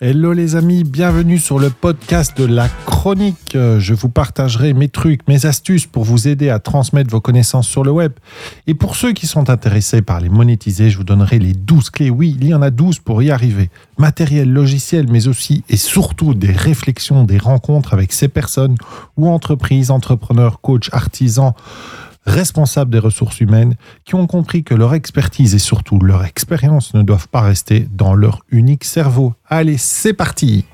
Hello les amis, bienvenue sur le podcast de la chronique. Je vous partagerai mes trucs, mes astuces pour vous aider à transmettre vos connaissances sur le web. Et pour ceux qui sont intéressés par les monétiser, je vous donnerai les 12 clés. Oui, il y en a 12 pour y arriver. Matériel, logiciel, mais aussi et surtout des réflexions, des rencontres avec ces personnes ou entreprises, entrepreneurs, coachs, artisans responsables des ressources humaines qui ont compris que leur expertise et surtout leur expérience ne doivent pas rester dans leur unique cerveau. Allez, c'est parti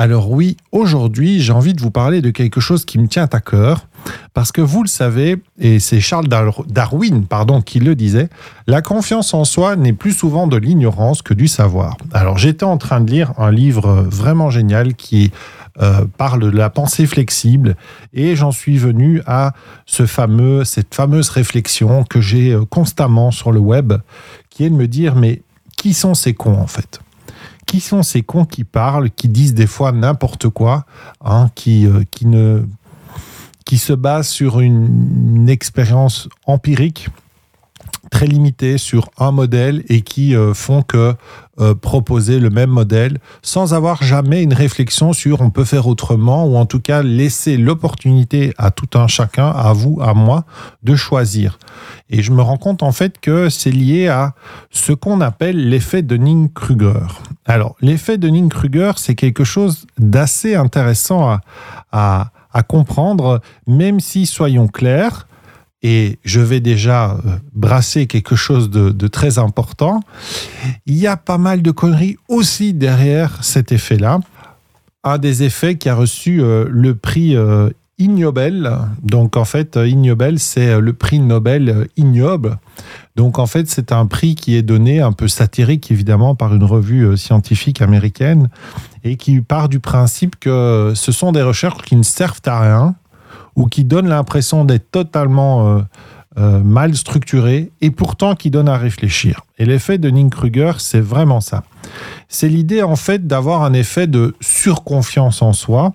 Alors oui, aujourd'hui, j'ai envie de vous parler de quelque chose qui me tient à cœur, parce que vous le savez, et c'est Charles Darwin pardon, qui le disait, la confiance en soi n'est plus souvent de l'ignorance que du savoir. Alors j'étais en train de lire un livre vraiment génial qui euh, parle de la pensée flexible, et j'en suis venu à ce fameux, cette fameuse réflexion que j'ai euh, constamment sur le web, qui est de me dire, mais qui sont ces cons en fait? Qui sont ces cons qui parlent, qui disent des fois n'importe quoi, hein, qui, euh, qui se basent sur une, expérience empirique très limitée sur un modèle et qui euh, font que euh, proposer le même modèle sans avoir jamais une réflexion sur on peut faire autrement ou en tout cas laisser l'opportunité à tout un chacun, à vous, à moi, de choisir. Et je me rends compte en fait que c'est lié à ce qu'on appelle l'effet de Dunning-Kruger. Alors, l'effet de Dunning-Kruger, c'est quelque chose d'assez intéressant à, comprendre, même si, soyons clairs, et je vais déjà euh, brasser quelque chose de, très important, il y a pas mal de conneries aussi derrière cet effet-là. Un des effets qui a reçu euh, le prix euh, Ignobel. Donc en fait, Ignobel, c'est le prix Nobel ignoble. Donc en fait, c'est un prix qui est donné un peu satirique évidemment par une revue scientifique américaine et qui part du principe que ce sont des recherches qui ne servent à rien ou qui donnent l'impression d'être totalement euh, euh, mal structurées et pourtant qui donnent à réfléchir. Et l'effet de Ning-Kruger, c'est vraiment ça. C'est l'idée en fait d'avoir un effet de surconfiance en soi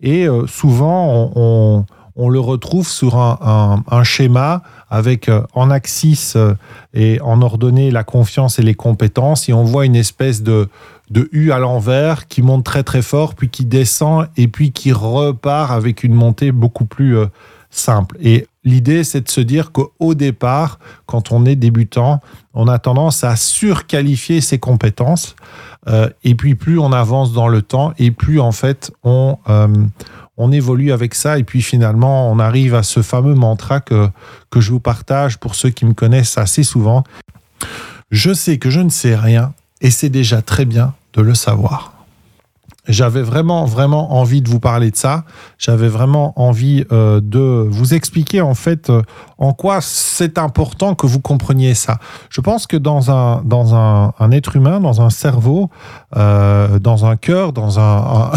et souvent on le retrouve sur un, schéma avec euh, en axis euh, et en ordonnée la confiance et les compétences. Et on voit une espèce de, de U à l'envers qui monte très très fort, puis qui descend et puis qui repart avec une montée beaucoup plus euh, simple. Et l'idée, c'est de se dire qu'au départ, quand on est débutant, on a tendance à surqualifier ses compétences. et puis plus on avance dans le temps, et plus en fait on on évolue avec ça et puis finalement on arrive à ce fameux mantra que, que je vous partage pour ceux qui me connaissent assez souvent. Je sais que je ne sais rien et c'est déjà très bien de le savoir. J'avais vraiment, vraiment envie de vous parler de ça. J'avais vraiment envie euh, de vous expliquer en fait euh, en quoi c'est important que vous compreniez ça? Je pense que dans un, dans un, être humain, dans un cerveau, euh, dans un cœur, dans un,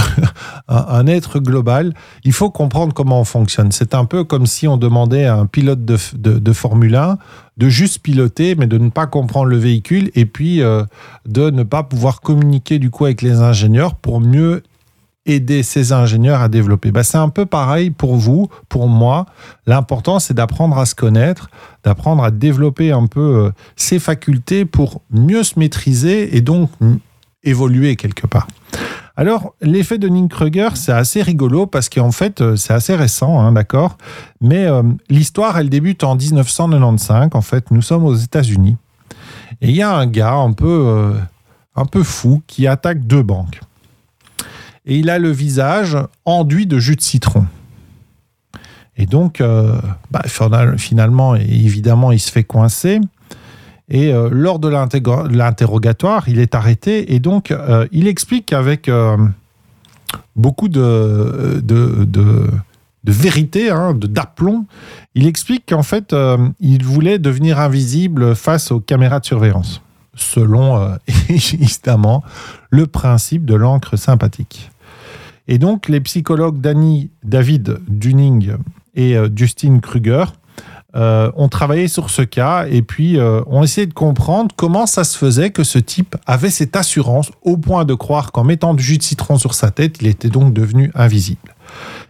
un, être global, il faut comprendre comment on fonctionne. C'est un peu comme si on demandait à un pilote de, de, de Formule 1 de juste piloter, mais de ne pas comprendre le véhicule et puis euh, de ne pas pouvoir communiquer du coup avec les ingénieurs pour mieux aider ces ingénieurs à développer. Bah, c'est un peu pareil pour vous, pour moi. L'important, c'est d'apprendre à se connaître, d'apprendre à développer un peu euh, ses facultés pour mieux se maîtriser et donc évoluer quelque part. Alors, l'effet de Ning-Kruger, c'est assez rigolo parce qu'en fait, euh, c'est assez récent, hein, d'accord? Mais euh, l'histoire, elle débute en 1995. En fait, nous sommes aux États-Unis. Et il y a un gars un peu, un peu fou qui attaque deux banques. Et il a le visage enduit de jus de citron. Et donc, bah, finalement, évidemment, il se fait coincer. Et euh, lors de l'interrogatoire, il est arrêté et donc euh, il explique avec euh, beaucoup de, de vérité, hein, d'aplomb, il explique qu'en fait, il voulait devenir invisible face aux caméras de surveillance, selon évidemment le principe de l'encre sympathique. Et donc, les psychologues Danny, David Dunning et Justin Kruger euh, ont travaillé sur ce cas et puis euh, ont essayé de comprendre comment ça se faisait que ce type avait cette assurance au point de croire qu'en mettant du jus de citron sur sa tête, il était donc devenu invisible.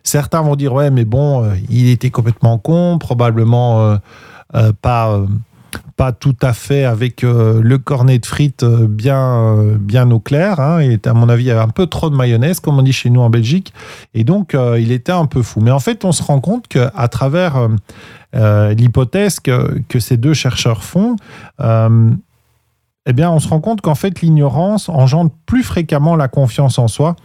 certains vont dire ouais, mais bon, euh, il était complètement con, probablement euh, euh, pas euh, pas tout à fait avec euh, le cornet de frites euh, bien, euh, bien au clair. hein. Il était, à mon avis, il y avait un peu trop de mayonnaise, comme on dit chez nous en Belgique. Et donc, il était un peu fou. Mais en fait, on se rend compte qu'à travers l'hypothèse que, que ces deux chercheurs font, eh bien, on se rend compte qu'en fait, l'ignorance engendre plus fréquemment la confiance en soi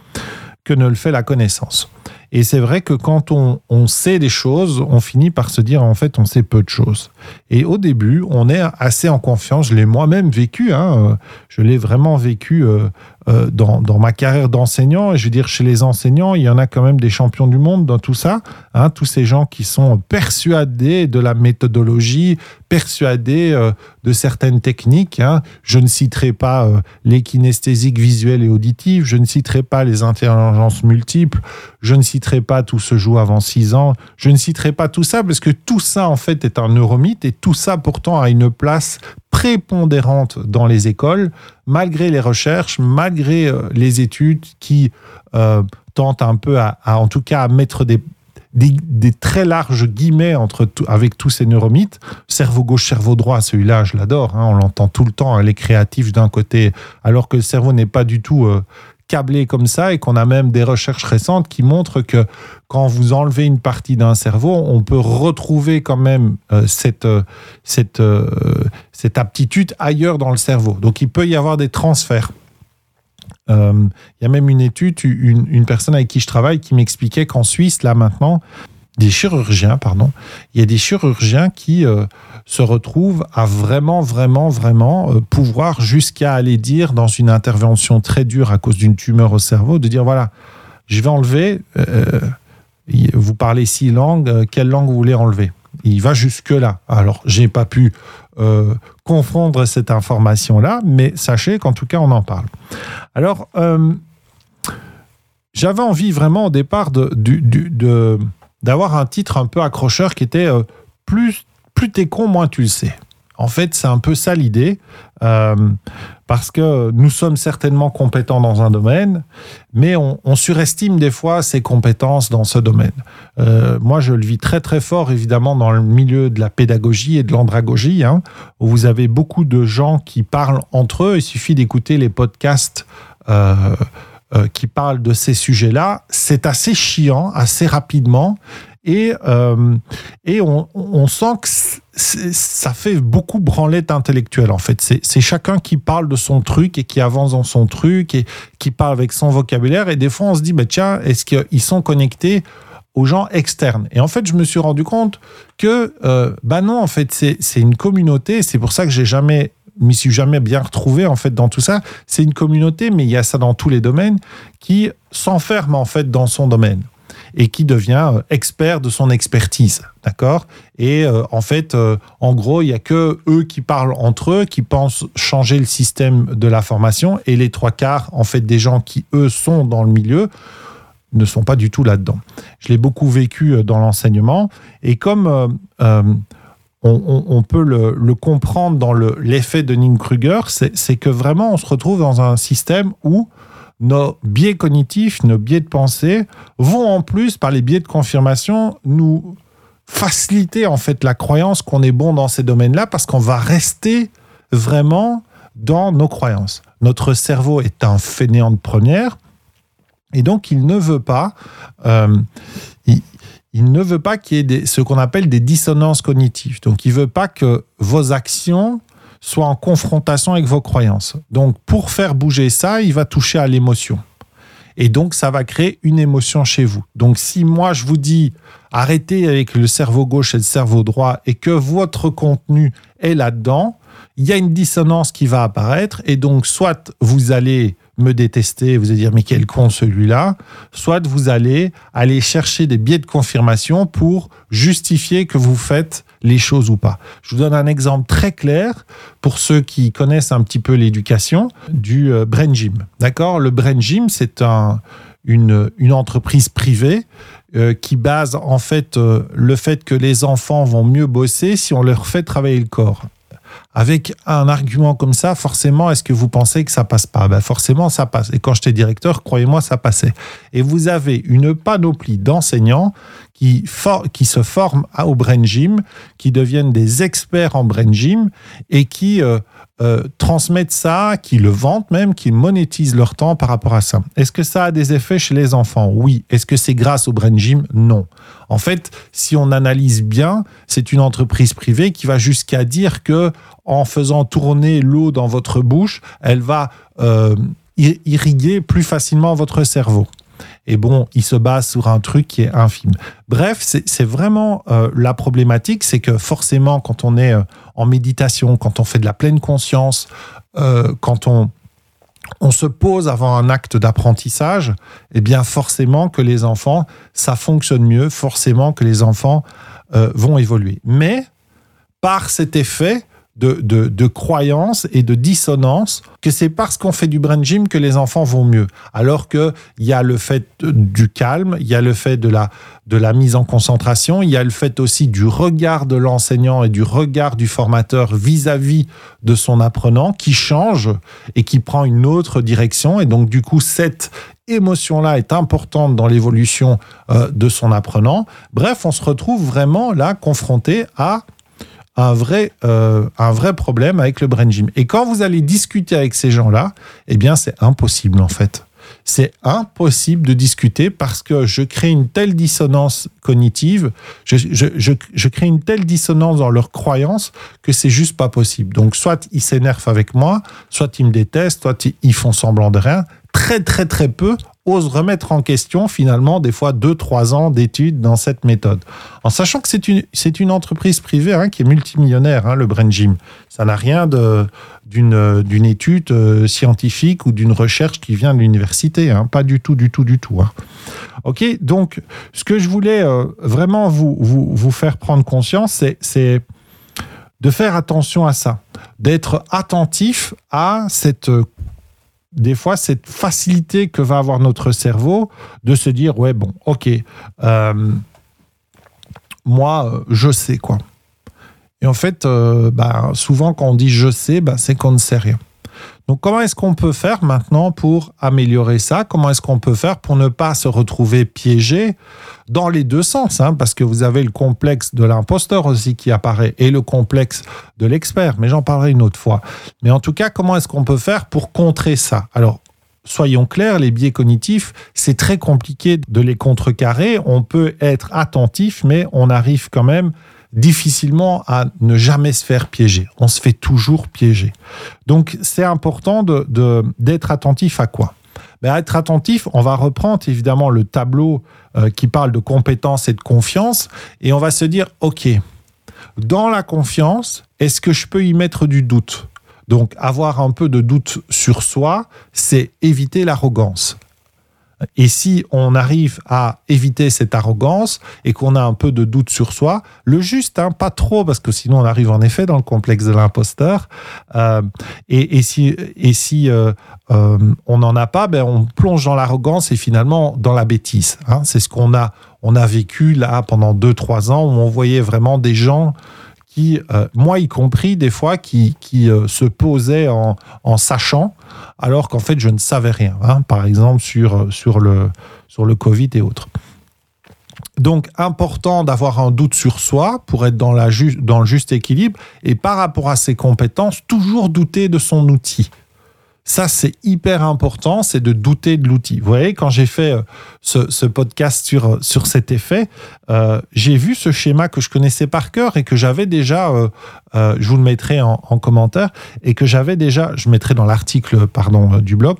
que ne le fait la connaissance. Et c'est vrai que quand on, on sait des choses, on finit par se dire en fait on sait peu de choses. Et au début, on est assez en confiance. Je l'ai moi-même vécu. hein, je l'ai vraiment vécu euh, euh, dans, dans ma carrière d'enseignant. Et je veux dire, chez les enseignants, il y en a quand même des champions du monde dans tout ça. hein, tous ces gens qui sont persuadés de la méthodologie, persuadés euh, de certaines techniques. hein. Je ne citerai pas les kinesthésiques visuelles et auditives. Je ne citerai pas les intelligences multiples. Je ne citerai pas tout se joue avant 6 ans. Je ne citerai pas tout ça parce que tout ça, en fait, est un neuromythe et tout ça, pourtant, a une place prépondérante dans les écoles, malgré les recherches, malgré euh, les études qui euh, tentent un peu à, en tout cas, à mettre des, des, très larges guillemets entre avec tous ces neuromythes. Cerveau gauche, cerveau droit, celui-là, je l'adore. hein, on l'entend tout le temps, hein, les créatifs d'un côté, alors que le cerveau n'est pas du tout euh, câblé comme ça et qu'on a même des recherches récentes qui montrent que quand vous enlevez une partie d'un cerveau, on peut retrouver quand même euh, cette, euh, cette, euh, cette aptitude ailleurs dans le cerveau. Donc il peut y avoir des transferts. Il y a même une étude, une, une personne avec qui je travaille qui m'expliquait qu'en Suisse, là maintenant, des chirurgiens, pardon, il y a des chirurgiens qui euh, se retrouvent à vraiment, vraiment, vraiment euh, pouvoir jusqu'à aller dire dans une intervention très dure à cause d'une tumeur au cerveau, de dire voilà, je vais enlever, euh, vous parlez six langues, quelle langue vous voulez enlever? Il va jusque-là. Alors, j'ai pas pu confondre cette information-là, mais sachez qu'en tout cas, on en parle. Alors, j'avais envie vraiment au départ de- d'avoir un titre un peu accrocheur qui était euh, plus, plus t'es con, moins tu le sais. En fait, c'est un peu ça l'idée, euh, parce que nous sommes certainement compétents dans un domaine, mais on, surestime des fois ses compétences dans ce domaine. Euh, moi, je le vis très très fort, évidemment, dans le milieu de la pédagogie et de l'andragogie, hein, où vous avez beaucoup de gens qui parlent entre eux. Il suffit d'écouter les podcasts. Euh, qui parlent de ces sujets-là, c'est assez chiant, assez rapidement, et, euh, et on, sent que ça fait beaucoup branlette intellectuelle, en fait. C'est chacun qui parle de son truc et qui avance dans son truc et qui parle avec son vocabulaire, et des fois on se dit, bah, tiens, est-ce qu'ils sont connectés aux gens externes? Et en fait, je me suis rendu compte que, euh, bah non, en fait, c'est une communauté. C'est pour ça que j'ai jamais m'y suis jamais bien retrouvé en fait dans tout ça. C'est une communauté, mais il y a ça dans tous les domaines qui s'enferme en fait dans son domaine et qui devient euh, expert de son expertise, d'accord? Et euh, en fait, euh, en gros, il y a que eux qui parlent entre eux, qui pensent changer le système de la formation, et les trois quarts en fait des gens qui eux sont dans le milieu ne sont pas du tout là-dedans. Je l'ai beaucoup vécu dans l'enseignement et comme on, peut le, comprendre dans le- l'effet de Ning-Kruger, c'est c'est que vraiment on se retrouve dans un système où nos biais cognitifs, nos biais de pensée vont en plus, par les biais de confirmation, nous faciliter en fait la croyance qu'on est bon dans ces domaines-là parce qu'on va rester vraiment dans nos croyances. Notre cerveau est un fainéant de première et donc il ne veut pas, euh, il ne veut pas qu'il y ait ce qu'on appelle des dissonances cognitives. Donc il veut pas que vos actions soient en confrontation avec vos croyances. Donc pour faire bouger ça, il va toucher à l'émotion. Et donc, ça va créer une émotion chez vous. Donc, si moi, je vous dis arrêtez avec le cerveau gauche et le cerveau droit et que votre contenu est là-dedans, il y a une dissonance qui va apparaître. Et donc, soit vous allez me détester, vous allez dire mais quel con celui-là, soit vous allez aller chercher des biais de confirmation pour justifier que vous faites les choses ou pas. Je vous donne un exemple très clair pour ceux qui connaissent un petit peu l'éducation du euh, Brain Gym. D'accord? Le Brain Gym, c'est un, une, une entreprise privée euh, qui base en fait euh, le fait que les enfants vont mieux bosser si on leur fait travailler le corps. Avec un argument comme ça, forcément, est-ce que vous pensez que ça passe pas? Ben Forcément, ça passe. Et quand j'étais directeur, croyez-moi, ça passait. Et vous avez une panoplie d'enseignants qui, qui se forment au brain gym, qui deviennent des experts en brain gym et qui euh, euh, transmettent ça, qui le vendent même, qui monétisent leur temps par rapport à ça. Est-ce que ça a des effets chez les enfants? Oui. Est-ce que c'est grâce au brain gym? Non. En fait, si on analyse bien, c'est une entreprise privée qui va jusqu'à dire que en faisant tourner l'eau dans votre bouche, elle va euh, irriguer plus facilement votre cerveau. Et bon, il se base sur un truc qui est infime. Bref, c'est vraiment euh, la problématique, c'est que forcément, quand on est en méditation, quand on fait de la pleine conscience, quand on, on se pose avant un acte d'apprentissage, eh bien forcément que les enfants, ça fonctionne mieux, forcément que les enfants vont évoluer. Mais par cet effet, de, de, croyances et de dissonance que c'est parce qu'on fait du brain gym que les enfants vont mieux. Alors qu'il y a le fait du calme, il y a le fait de la, de la mise en concentration, il y a le fait aussi du regard de l'enseignant et du regard du formateur vis-à-vis de son apprenant qui change et qui prend une autre direction. Et donc, du coup, cette émotion-là est importante dans l'évolution euh, de son apprenant. Bref, on se retrouve vraiment là confronté à un vrai, euh, un vrai problème avec le brain gym. Et quand vous allez discuter avec ces gens-là, eh bien, c'est impossible en fait. C'est impossible de discuter parce que je crée une telle dissonance cognitive, je, je, je, je crée une telle dissonance dans leurs croyances que c'est juste pas possible. Donc, soit ils s'énervent avec moi, soit ils me détestent, soit ils font semblant de rien. Très, très, très peu osent remettre en question finalement des fois deux, trois ans d'études dans cette méthode. En sachant que c'est une, une entreprise privée hein, qui est multimillionnaire, hein, le Brain Gym. Ça n'a rien d'une, étude euh, scientifique ou d'une recherche qui vient de l'université. Hein. Pas du tout, du tout, du tout. OK, donc ce que je voulais euh, vraiment vous, vous, vous, faire prendre conscience, c'est de faire attention à ça, d'être attentif à cette des fois cette facilité que va avoir notre cerveau de se dire ouais bon ok euh, moi euh, je sais quoi. Et en fait euh, bah, souvent quand on dit je sais bah, c'est qu'on ne sait rien donc comment est-ce qu'on peut faire maintenant pour améliorer ça? Comment est-ce qu'on peut faire pour ne pas se retrouver piégé dans les deux sens hein? Parce que vous avez le complexe de l'imposteur aussi qui apparaît et le complexe de l'expert, mais j'en parlerai une autre fois. Mais en tout cas, comment est-ce qu'on peut faire pour contrer ça? Alors, soyons clairs, les biais cognitifs, c'est très compliqué de les contrecarrer. On peut être attentif, mais on arrive quand même difficilement à ne jamais se faire piéger. On se fait toujours piéger. Donc c'est important d'être de, attentif à quoi? Ben, Être attentif, on va reprendre évidemment le tableau euh, qui parle de compétence et de confiance, et on va se dire, OK, dans la confiance, est-ce que je peux y mettre du doute? Donc avoir un peu de doute sur soi, c'est éviter l'arrogance. Et si on arrive à éviter cette arrogance et qu'on a un peu de doute sur soi, le juste, hein, pas trop, parce que sinon on arrive en effet dans le complexe de l'imposteur. Euh, et, si, euh, euh, on n'en a pas, ben on plonge dans l'arrogance et finalement dans la bêtise. Hein. C'est ce qu'on a, on a vécu là pendant 2-3 ans où on voyait vraiment des gens qui, euh, moi y compris, des fois, qui, qui euh, se posaient en, en sachant, alors qu'en fait, je ne savais rien, hein, par exemple, sur, euh, sur, le, sur le Covid et autres. Donc, important d'avoir un doute sur soi pour être dans, la dans le juste équilibre et par rapport à ses compétences, toujours douter de son outil. Ça, c'est hyper important, c'est de douter de l'outil. Vous voyez, quand j'ai fait euh, ce, podcast sur, euh, sur cet effet, euh, j'ai vu ce schéma que je connaissais par cœur et que j'avais déjà, je vous le mettrai en, commentaire, et que j'avais déjà, je mettrai dans l'article, pardon, du blog,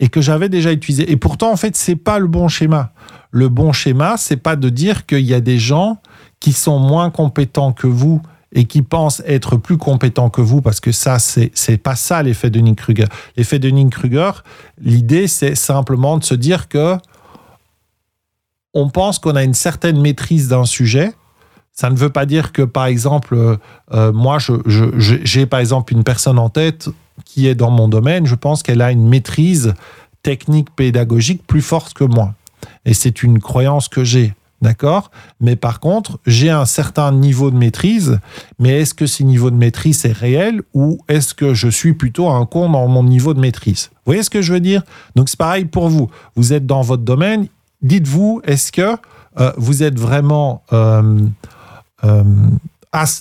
et que j'avais déjà utilisé. Et pourtant, en fait, c'est pas le bon schéma. Le bon schéma, c'est pas de dire qu'il y a des gens qui sont moins compétents que vous et qui pensent être plus compétents que vous, parce que ça, c'est, pas ça l'effet de Kruger. L'effet de Kruger, l'idée, c'est simplement de se dire que on pense qu'on a une certaine maîtrise d'un sujet. Ça ne veut pas dire que, par exemple, euh, euh, moi, j'ai par exemple une personne en tête qui est dans mon domaine, je pense qu'elle a une maîtrise technique pédagogique plus forte que moi. Et c'est une croyance que j'ai. D'accord? Mais par contre, j'ai un certain niveau de maîtrise. Mais est-ce que ce niveau de maîtrise est réel ou est-ce que je suis plutôt un con dans mon niveau de maîtrise? Vous voyez ce que je veux dire? Donc c'est pareil pour vous. Vous êtes dans votre domaine. Dites-vous, est-ce que euh, vous êtes vraiment euh, euh,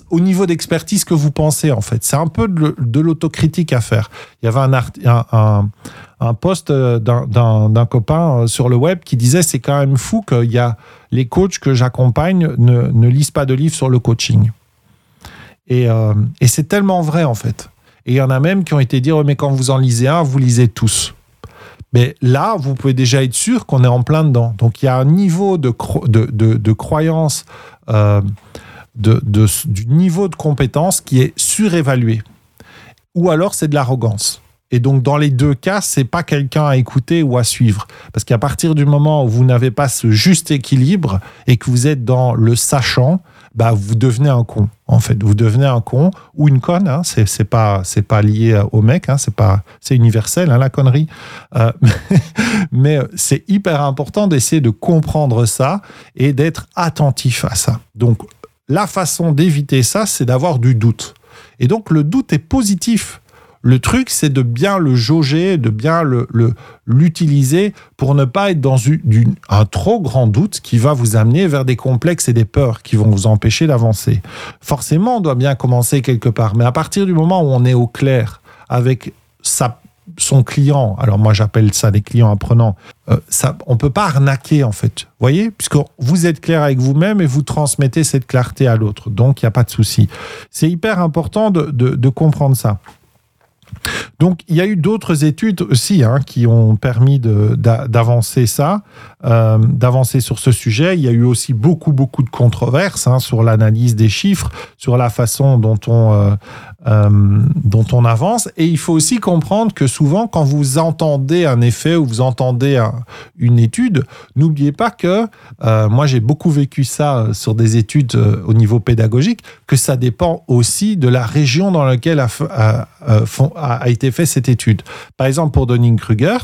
au niveau d'expertise que vous pensez en fait. C'est un peu de, l'autocritique à faire. Il y avait un, un, un, post d'un copain sur le web qui disait c'est quand même fou qu'il y a les coachs que j'accompagne ne, ne, lisent pas de livres sur le coaching. Et, et c'est tellement vrai en fait. Et il y en a même qui ont été dire mais quand vous en lisez un, vous lisez tous. Mais là, vous pouvez déjà être sûr qu'on est en plein dedans. Donc il y a un niveau de, de, croyance, euh, du niveau de compétence qui est surévalué. Ou alors c'est de l'arrogance. Et donc, dans les deux cas, c'est pas quelqu'un à écouter ou à suivre. Parce qu'à partir du moment où vous n'avez pas ce juste équilibre et que vous êtes dans le sachant, bah, vous devenez un con. En fait, vous devenez un con ou une conne. Hein. C'est, pas, c'est pas lié au mec. Hein. C'est pas, c'est universel hein, la connerie. Euh, mais c'est hyper important d'essayer de comprendre ça et d'être attentif à ça. Donc, la façon d'éviter ça, c'est d'avoir du doute. Et donc, le doute est positif. Le truc, c'est de bien le jauger, de bien le, l'utiliser pour ne pas être dans un trop grand doute qui va vous amener vers des complexes et des peurs qui vont vous empêcher d'avancer. Forcément, on doit bien commencer quelque part, mais à partir du moment où on est au clair avec sa, son client, alors moi j'appelle ça des clients apprenants, euh, ça, on peut pas arnaquer en fait, vous voyez, puisque vous êtes clair avec vous-même et vous transmettez cette clarté à l'autre, donc il n'y a pas de souci. C'est hyper important de, de comprendre ça. Donc, il y a eu d'autres études aussi hein, qui ont permis d'avancer ça, euh, d'avancer sur ce sujet. Il y a eu aussi beaucoup, beaucoup de controverses hein, sur l'analyse des chiffres, sur la façon dont on, euh, euh, dont on avance. Et il faut aussi comprendre que souvent, quand vous entendez un effet ou vous entendez une étude, n'oubliez pas que, moi j'ai beaucoup vécu ça sur des études au niveau pédagogique, que ça dépend aussi de la région dans laquelle a, a été fait cette étude. Par exemple, pour Dunning-Kruger,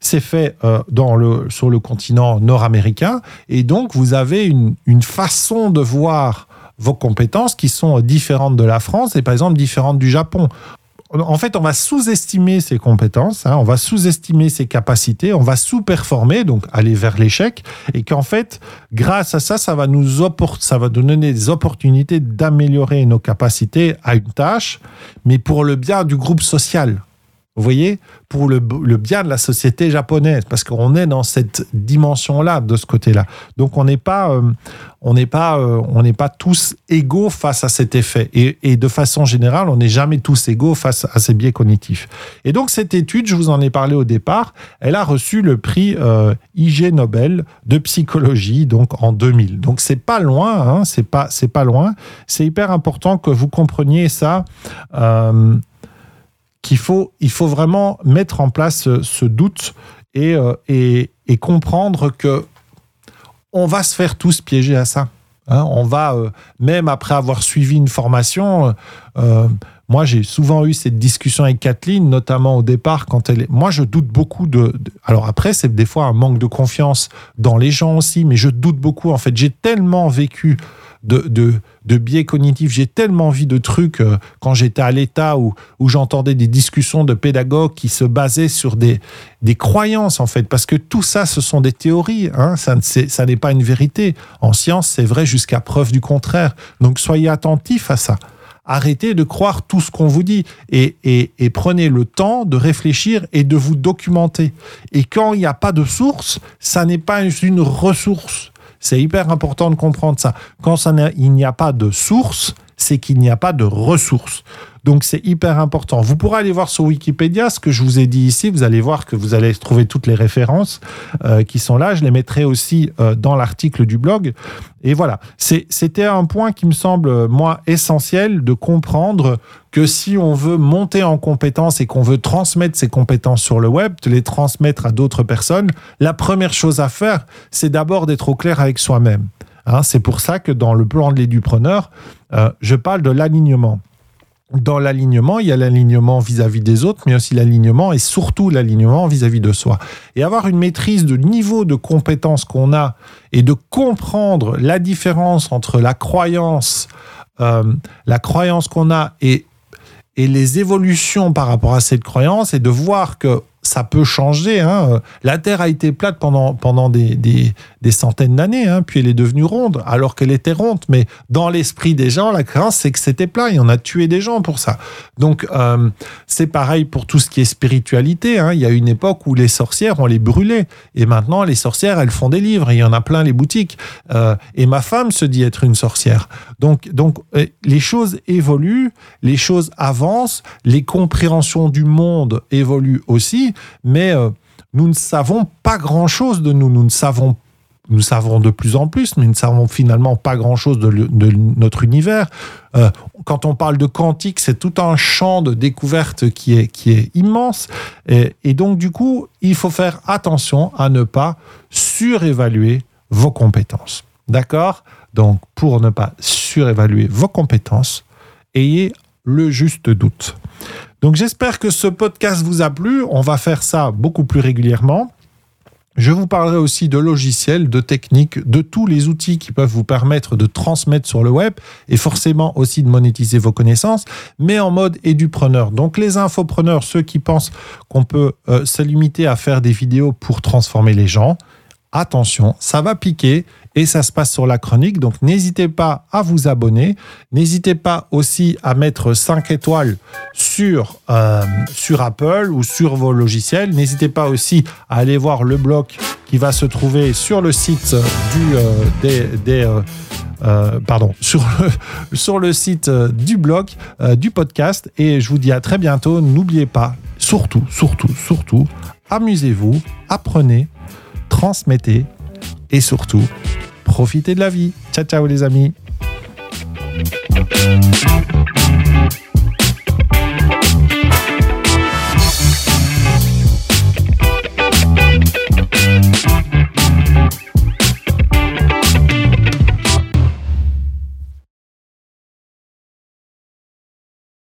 c'est fait euh, dans le, sur le continent nord-américain, et donc vous avez une, une façon de voir vos compétences qui sont différentes de la France et par exemple différentes du Japon en fait, on va sous-estimer ses compétences, hein, on va sous-estimer ses capacités, on va sous-performer, donc aller vers l'échec, et qu'en fait, grâce à ça, ça va nous ça va donner des opportunités d'améliorer nos capacités à une tâche, mais pour le bien du groupe social. Vous voyez, pour le, bien de la société japonaise, parce qu'on est dans cette dimension-là, de ce côté-là. Donc on n'est pas, euh, on n'est pas, euh, on n'est pas tous égaux face à cet effet. Et, de façon générale, on n'est jamais tous égaux face à ces biais cognitifs. Et donc cette étude, je vous en ai parlé au départ, elle a reçu le prix euh, IG Nobel de psychologie, donc en 2000. Donc c'est pas loin, hein, c'est pas, c'est pas loin. C'est hyper important que vous compreniez ça qu'il faut, il faut vraiment mettre en place ce, doute euh, et, et, comprendre que on va se faire tous piéger à ça. Hein. on va, euh, même après avoir suivi une formation, euh, moi j'ai souvent eu cette discussion avec Kathleen, notamment au départ quand elle est... Moi je doute beaucoup de... Alors après c'est des fois un manque de confiance dans les gens aussi, mais je doute beaucoup. En fait j'ai tellement vécu de, de, biais cognitifs. J'ai tellement vu de trucs euh, quand j'étais à l'État où, où j'entendais des discussions de pédagogues qui se basaient sur des, des croyances, en fait, parce que tout ça, ce sont des théories. Hein, ça, ça n'est pas une vérité. En science, c'est vrai jusqu'à preuve du contraire. Donc soyez attentifs à ça. Arrêtez de croire tout ce qu'on vous dit et, et, et, prenez le temps de réfléchir et de vous documenter. Et quand il n'y a pas de source, ça n'est pas une ressource. C'est hyper important de comprendre ça. Quand il n'y a pas de source, c'est qu'il n'y a pas de ressources. Donc c'est hyper important. Vous pourrez aller voir sur Wikipédia ce que je vous ai dit ici. Vous allez voir que vous allez trouver toutes les références euh, qui sont là. Je les mettrai aussi euh, dans l'article du blog. Et voilà, c'était un point qui me semble, moi, essentiel de comprendre que si on veut monter en compétences et qu'on veut transmettre ces compétences sur le web, de les transmettre à d'autres personnes, la première chose à faire, c'est d'abord d'être au clair avec soi-même. Hein, c'est pour ça que dans le plan de l'édupreneur, euh, je parle de l'alignement. Dans l'alignement, il y a l'alignement vis-à-vis des autres, mais aussi l'alignement et surtout l'alignement vis-à-vis de soi. Et avoir une maîtrise de niveau de compétence qu'on a et de comprendre la différence entre la croyance, euh, la croyance qu'on a et, et les évolutions par rapport à cette croyance et de voir que ça peut changer. Hein. La Terre a été plate pendant, pendant des, des, centaines d'années, hein, puis elle est devenue ronde, alors qu'elle était ronde. Mais dans l'esprit des gens, la crainte, c'est que c'était plat et on a tué des gens pour ça. Donc, euh, c'est pareil pour tout ce qui est spiritualité. Hein. Il y a une époque où les sorcières, on les brûlait. Et maintenant, les sorcières, elles font des livres. Et il y en a plein les boutiques. Euh, et ma femme se dit être une sorcière. Donc, donc euh, les choses évoluent, les choses avancent, les compréhensions du monde évoluent aussi mais euh, nous ne savons pas grand-chose de nous. Nous ne savons nous savons de plus en plus, mais nous ne savons finalement pas grand-chose de, notre univers. Euh, quand on parle de quantique, c'est tout un champ de découverte qui est, qui est immense. Et, et, donc, du coup, il faut faire attention à ne pas surévaluer vos compétences. D'accord? Donc, pour ne pas surévaluer vos compétences, ayez le juste doute. Donc j'espère que ce podcast vous a plu. On va faire ça beaucoup plus régulièrement. Je vous parlerai aussi de logiciels, de techniques, de tous les outils qui peuvent vous permettre de transmettre sur le web et forcément aussi de monétiser vos connaissances, mais en mode édupreneur. Donc les infopreneurs, ceux qui pensent qu'on peut euh, se limiter à faire des vidéos pour transformer les gens, attention, ça va piquer et ça se passe sur la chronique. Donc n'hésitez pas à vous abonner. N'hésitez pas aussi à mettre 5 étoiles sur, euh, sur Apple ou sur vos logiciels. N'hésitez pas aussi à aller voir le blog qui va se trouver sur le site du, euh, des, euh, pardon, sur le, sur le site du blog, du podcast. Et je vous dis à très bientôt. N'oubliez pas, surtout, surtout, surtout, amusez-vous, apprenez, transmettez et surtout, profitez de la vie. Ciao, ciao les amis.